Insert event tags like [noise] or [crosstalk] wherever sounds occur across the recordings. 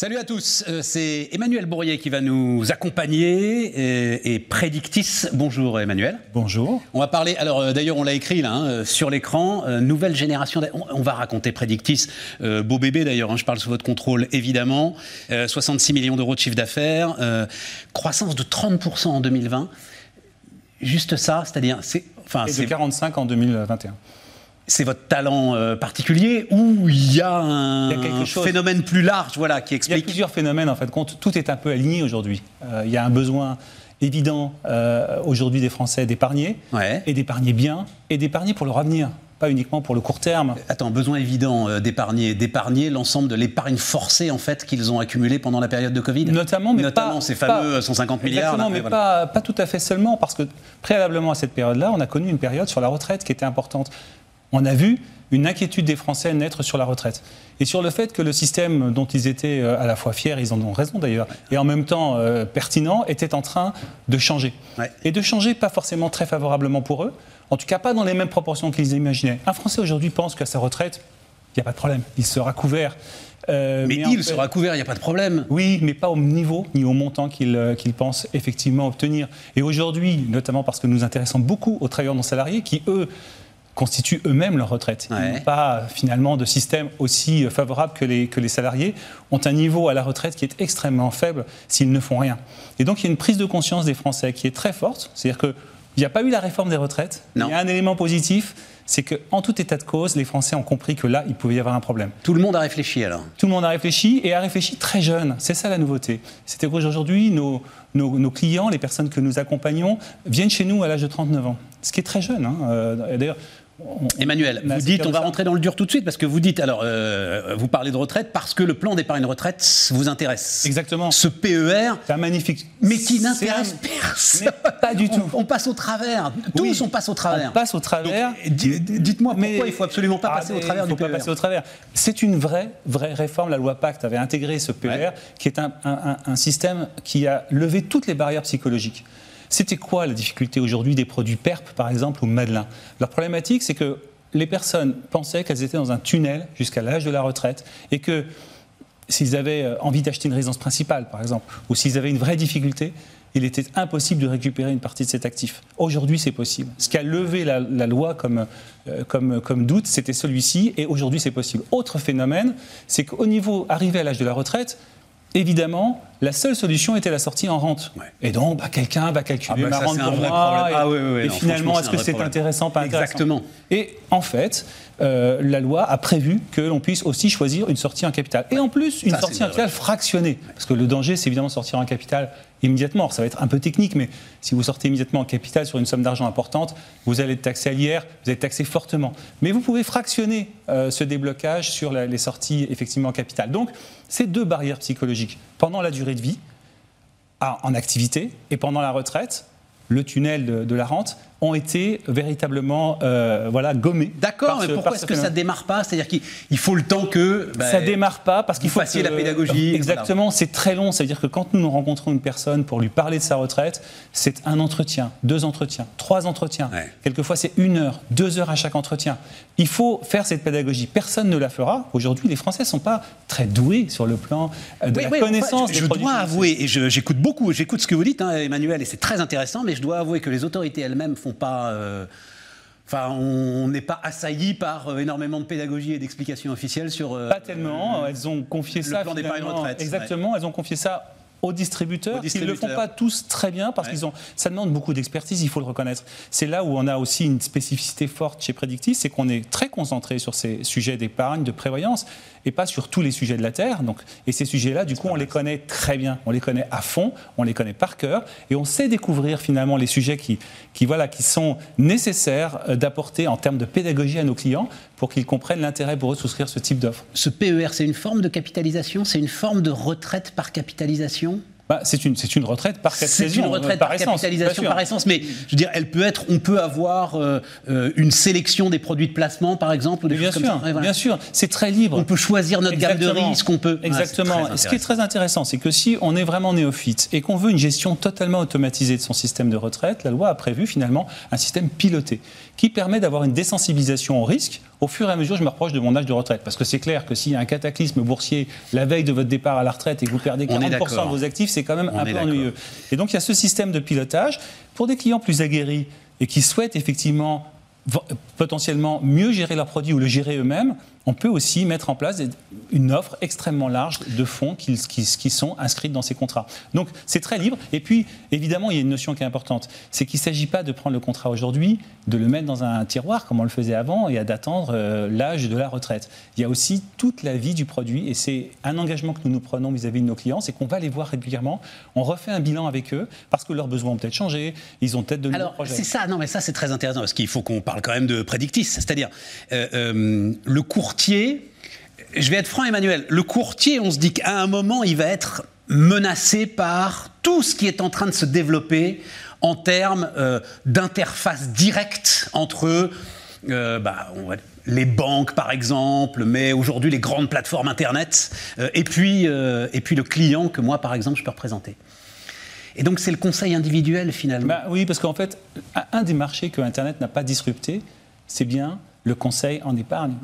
Salut à tous, euh, c'est Emmanuel Bourrier qui va nous accompagner et, Prédictis. Bonjour Emmanuel. Bonjour. On va parler, alors euh, d'ailleurs on l'a écrit là hein, euh, sur l'écran, nouvelle génération, on, va raconter Prédictis, beau bébé d'ailleurs, hein, je parle sous votre contrôle évidemment, 66 millions d'euros de chiffre d'affaires, croissance de 30% en 2020. Juste ça, c'est-à-dire... c'est Enfin, et de 45 en 2021 c'est votre talent euh, particulier ou il y a un phénomène plus large voilà, qui explique Il y a plusieurs phénomènes en fait. Tout est un peu aligné aujourd'hui. Euh, il y a un besoin évident euh, aujourd'hui des Français d'épargner et d'épargner bien et d'épargner pour leur avenir pas uniquement pour le court terme. Attends, besoin évident d'épargner, d'épargner l'ensemble de l'épargne forcée en fait qu'ils ont accumulée pendant la période de Covid. Notamment, mais notamment ces fameux 150 milliards. Exactement, mais pas, pas tout à fait seulement parce que préalablement à cette période-là, on a connu une période sur la retraite qui était importante on a vu une inquiétude des Français naître sur la retraite et sur le fait que le système dont ils étaient euh, à la fois fiers, ils en ont raison d'ailleurs, et en même temps euh, pertinent, était en train de changer. Et de changer pas forcément très favorablement pour eux, en tout cas pas dans les mêmes proportions qu'ils imaginaient. Un Français aujourd'hui pense qu'à sa retraite, il n'y a pas de problème, il sera couvert. Euh, mais, il sera couvert, il n'y a pas de problème. Oui, mais pas au niveau ni au montant qu'il pense effectivement obtenir. Et aujourd'hui, notamment parce que nous intéressons beaucoup aux travailleurs non salariés qui, eux, constituent eux-mêmes leur retraite. Ils n'ont pas finalement de système aussi favorable que les, que les salariés, ont un niveau à la retraite qui est extrêmement faible s'ils ne font rien. Et donc il y a une prise de conscience des Français qui est très forte, c'est-à-dire qu'il n'y a pas eu la réforme des retraites, il y a un élément positif, c'est qu'en tout état de cause, les Français ont compris que là, il pouvait y avoir un problème. Tout le monde a réfléchi alors Tout le monde a réfléchi et a réfléchi très jeune. C'est ça la nouveauté. C'est qu'aujourd'hui, nos, nos, clients, les personnes que nous accompagnons, viennent chez nous à l'âge de 39 ans. Ce qui est très jeune. Hein. Euh, Emmanuel, vous dites, on va rentrer dans le dur tout de suite, parce que vous dites, alors, euh, vous parlez de retraite parce que le plan d'épargne retraite vous intéresse. Exactement. Ce PER. C'est un magnifique. Mais qui n'intéresse personne. pas du tout. On, passe au travers. Tous on passe au travers. On passe au travers. Dites-moi pourquoi il faut absolument pas passer au travers du PER. Il faut pas passer au travers. C'est une vraie, vraie réforme. La loi Pacte avait intégré ce PER, qui est un système qui a levé toutes les barrières psychologiques. C'était quoi la difficulté aujourd'hui des produits PERP, par exemple, ou Madelin? Leur problématique, c'est que les personnes pensaient qu'elles étaient dans un tunnel jusqu'à l'âge de la retraite et que s'ils avaient euh, envie d'acheter une résidence principale, par exemple, ou s'ils avaient une vraie difficulté, il était impossible de récupérer une partie de cet actif. Aujourd'hui, c'est possible. Ce qui a levé la, loi euh, comme, comme doute, c'était celui-ci, et aujourd'hui, c'est possible. Autre phénomène, c'est qu'au niveau arrivé à l'âge de la retraite, évidemment, la seule solution était la sortie en rente. Et donc, bah, quelqu'un va calculer ah bah, ma rente pour moi. Et, ah finalement, est-ce que c'est intéressant, pas intéressant Exactement. Et en fait, euh, la loi a prévu que l'on puisse aussi choisir une sortie en capital. Et en plus, une sortie en capital fractionnée. Parce que le danger, c'est évidemment sortir en capital immédiatement. ça va être un peu technique, mais si vous sortez immédiatement en capital sur une somme d'argent importante, vous allez être taxé à l'IR, vous êtes taxé fortement. Mais vous pouvez fractionner euh, ce déblocage sur les sorties effectivement en capital. Donc, c'est deux barrières psychologiques. Pendant la durée de vie, en activité, et pendant la retraite, le tunnel de la rente, ont été véritablement euh, voilà, gommés. D'accord, mais pourquoi est-ce que ça ne démarre pas? C'est-à-dire qu'il faut le temps que... Bah, ça ne démarre pas parce qu'il faut... Fassiez la pédagogie. Exactement, c'est très long. C'est-à-dire que quand nous nous rencontrons une personne pour lui parler de sa retraite, c'est un entretien, deux entretiens, trois entretiens. Quelquefois, c'est une heure, deux heures à chaque entretien. Il faut faire cette pédagogie. Personne ne la fera. Aujourd'hui, les Français ne sont pas très doués sur le plan euh, de la connaissance. je, dois avouer, et j'écoute beaucoup, j'écoute ce que vous dites, hein, Emmanuel, et c'est très intéressant, mais je dois avouer que les autorités elles-mêmes font pas. Euh, enfin, on n'est pas assailli par euh, énormément de pédagogie et d'explications officielles sur. Euh, pas tellement. Elles ont confié ça. Plan d'épargne retraite. Exactement. Elles ont confié ça aux distributeurs. Ils ne le font pas tous très bien parce qu'ils ont. Ça demande beaucoup d'expertise, il faut le reconnaître. C'est là où on a aussi une spécificité forte chez Predictis, c'est qu'on est très concentré sur ces sujets d'épargne, de prévoyance, et pas sur tous les sujets de la Terre. Donc, et ces sujets-là, du coup, on les connaît très bien, on les connaît à fond, on les connaît par cœur, et on sait découvrir finalement les sujets qui, qui, voilà, qui sont nécessaires euh, d'apporter en termes de pédagogie à nos clients pour qu'ils comprennent l'intérêt pour eux de souscrire ce type d'offre. Ce PER, c'est une forme de capitalisation, c'est une forme de retraite par capitalisation? Bah, c'est une, une retraite par C'est une retraite par, capitalisation par essence, mais je veux dire, elle peut être, on peut avoir euh, euh, une sélection des produits de placement, par exemple, ou des bien, sûr, bien sûr, c'est très libre. On peut choisir notre gamme de risques, on peut. Exactement. Ce qui est très intéressant, c'est que si on est vraiment néophyte et qu'on veut une gestion totalement automatisée de son système de retraite, la loi a prévu finalement un système piloté qui permet d'avoir une désensibilisation au risque au fur et à mesure je me rapproche de mon âge de retraite. Parce que c'est clair que s'il y a un cataclysme boursier la veille de votre départ à la retraite et que vous perdez 40% de vos actifs, c'est quand même un peu ennuyeux. Et donc il y a ce système de pilotage pour des clients plus aguerris et qui souhaitent effectivement potentiellement mieux gérer leurs produits ou le gérer eux-mêmes, on peut aussi mettre en place une offre extrêmement large de fonds qui, qui, sont inscrits dans ces contrats. Donc c'est très libre. Et puis, évidemment, il y a une notion qui est importante, c'est qu'il ne s'agit pas de prendre le contrat aujourd'hui, de le mettre dans un tiroir comme on le faisait avant et d'attendre euh, l'âge de la retraite. Il y a aussi toute la vie du produit et c'est un engagement que nous nous prenons vis-à-vis de nos clients, c'est qu'on va les voir régulièrement, on refait un bilan avec eux parce que leurs besoins ont peut-être changé, ils ont peut-être de nouveaux projets. C'est ça, non mais ça c'est très intéressant parce qu'il faut qu'on parle quand même de prédictis, c'est-à-dire euh, euh, le courtier je vais être franc, Emmanuel. Le courtier, on se dit qu'à un moment, il va être menacé par tout ce qui est en train de se développer en termes euh, d'interface directe entre euh, bah, les banques, par exemple, mais aujourd'hui les grandes plateformes Internet, euh, et, puis, et puis le client que moi, par exemple, je peux représenter. Et donc c'est le conseil individuel finalement. Bah, oui, parce qu'en fait, un des marchés que Internet n'a pas disrupté, c'est bien le conseil en épargne.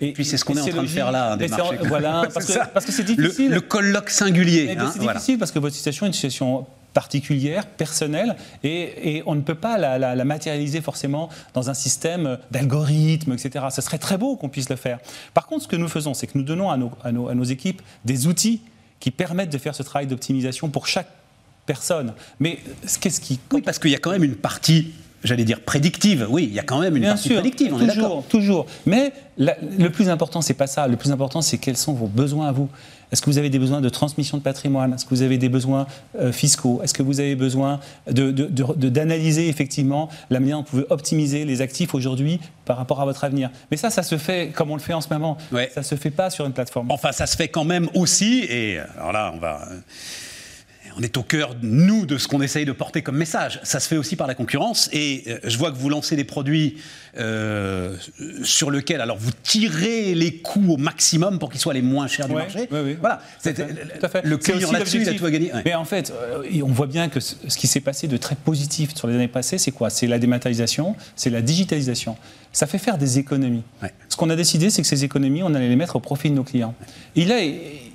Et puis c'est ce qu'on est, en train de faire là, des marchés. Voilà, [laughs] parce que c'est difficile. Le, colloque singulier. Hein, c'est difficile parce que votre situation est une situation particulière, personnelle, et, on ne peut pas la, matérialiser forcément dans un système d'algorithmes, etc. Ce serait très beau qu'on puisse le faire. Par contre, ce que nous faisons, c'est que nous donnons à nos, à nos équipes des outils qui permettent de faire ce travail d'optimisation pour chaque personne. Mais qu'est-ce qui... Oui, parce qu'il y a quand même une partie j'allais dire prédictive. Oui, il y a quand même une partie prédictive. On toujours, toujours. Mais le plus important, c'est pas ça. Le plus important, c'est quels sont vos besoins à vous. Est-ce que vous avez des besoins de transmission de patrimoine? Est-ce que vous avez des besoins euh, fiscaux? Est-ce que vous avez besoin d'analyser de, effectivement la manière dont vous pouvez optimiser les actifs aujourd'hui par rapport à votre avenir? Mais ça, ça se fait comme on le fait en ce moment. Ça ne se fait pas sur une plateforme. Enfin, ça se fait quand même aussi. Et alors là, on va on est au cœur, nous, de ce qu'on essaye de porter comme message. Ça se fait aussi par la concurrence. Et euh, je vois que vous lancez des produits euh, sur lesquels, alors, vous tirez les coûts au maximum pour qu'ils soient les moins chers du marché. Oui, oui. Voilà. Le client là-dessus, il a tout à gagner. Mais en fait, euh, on voit bien que ce qui s'est passé de très positif sur les années passées, c'est quoi? C'est la dématérialisation, c'est la digitalisation. Ça fait faire des économies. Ce qu'on a décidé, c'est que ces économies, on allait les mettre au profit de nos clients. Il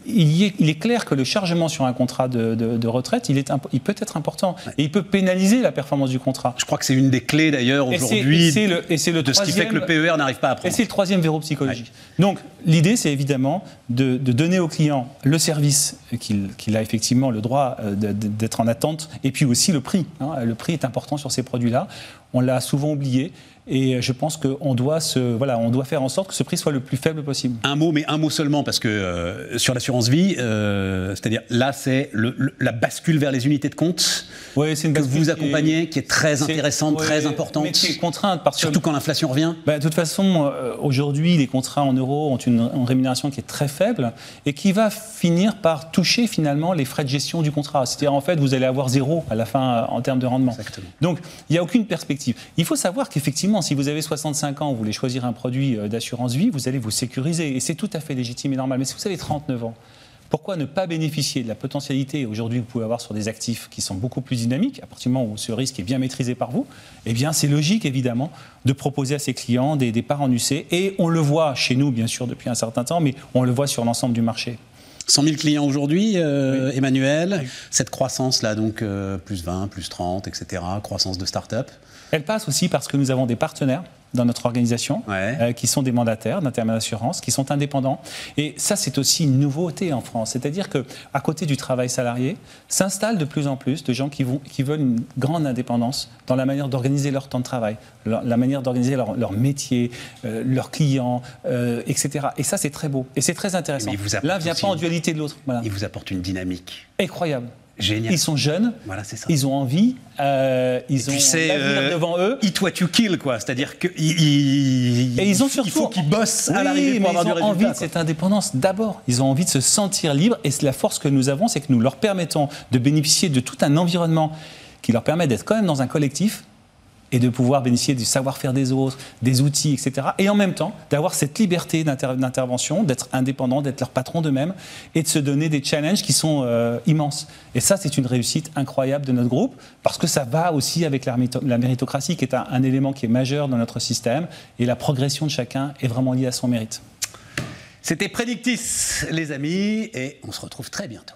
est, il, est, clair que le chargement sur un contrat de, retraite, il, est, il, peut être important et il peut pénaliser la performance du contrat. Je crois que c'est une des clés d'ailleurs aujourd'hui de ce qui fait que le PER n'arrive pas à prendre. Et c'est le troisième verrou psychologique. Donc l'idée, c'est évidemment de, donner au client le service qu'il a effectivement le droit euh, d'être en attente et puis aussi le prix. Hein. Le prix est important sur ces produits-là. On l'a souvent oublié. Et je pense qu'on doit, voilà, on doit faire en sorte que ce prix soit le plus faible possible. Un mot, mais un mot seulement, parce que euh, sur l'assurance vie, euh, c'est-à-dire là, c'est la bascule vers les unités de compte ouais, une que vous accompagnez, qui est très intéressante, très importante. Mais qui est contrainte. Parce surtout quand l'inflation revient. Bah, de toute façon, euh, aujourd'hui, les contrats en euros ont une, rémunération qui est très faible et qui va finir par toucher finalement les frais de gestion du contrat. C'est-à-dire, en fait, vous allez avoir zéro à la fin en termes de rendement. Exactement. Donc, il n'y a aucune perspective. Il faut savoir qu'effectivement, si vous avez 65 ans, vous voulez choisir un produit euh, d'assurance vie, vous allez vous sécuriser. Et c'est tout à fait légitime et normal. Mais si vous avez 39 ans, pourquoi ne pas bénéficier de la potentialité aujourd'hui que vous pouvez avoir sur des actifs qui sont beaucoup plus dynamiques, à partir du moment où ce risque est bien maîtrisé par vous Eh bien, c'est logique, évidemment, de proposer à ses clients des, parts en UC. Et on le voit chez nous, bien sûr, depuis un certain temps, mais on le voit sur l'ensemble du marché. 100 000 clients aujourd'hui, euh, Emmanuel. Cette croissance-là, donc euh, plus 20, plus 30, etc., croissance de start-up. Elle passe aussi parce que nous avons des partenaires dans notre organisation, euh, qui sont des mandataires d'intermédiaires d'assurance, qui sont indépendants. Et ça, c'est aussi une nouveauté en France. C'est-à-dire qu'à côté du travail salarié, s'installent de plus en plus de gens qui, vont, qui veulent une grande indépendance dans la manière d'organiser leur temps de travail, la manière d'organiser leur, leur, métier, euh, leurs clients, euh, etc. Et ça, c'est très beau. Et c'est très intéressant. L'un vient pas en dualité de l'autre. Il vous apporte une dynamique. Incroyable Génial. Ils sont jeunes, Voilà, c'est ça. ils ont envie, euh, ils ont l'avenir euh, devant eux. Eat what you kill, quoi. C'est-à-dire que il, il- Et ils ont il surtout faut qu'ils bossent à l'arrivée pour avoir ils du ont envie de cette indépendance d'abord. Ils ont envie de se sentir libres et la force que nous avons, c'est que nous leur permettons de bénéficier de tout un environnement qui leur permet d'être quand même dans un collectif et de pouvoir bénéficier du savoir-faire des autres, des outils, etc. Et en même temps, d'avoir cette liberté d'inter- d'intervention, d'être indépendant, d'être leur patron d'eux-mêmes et de se donner des challenges qui sont euh, immenses. Et ça, c'est une réussite incroyable de notre groupe parce que ça va aussi avec la, mérito- la méritocratie qui est un, un élément qui est majeur dans notre système et la progression de chacun est vraiment liée à son mérite. C'était Predictis, les amis, et on se retrouve très bientôt.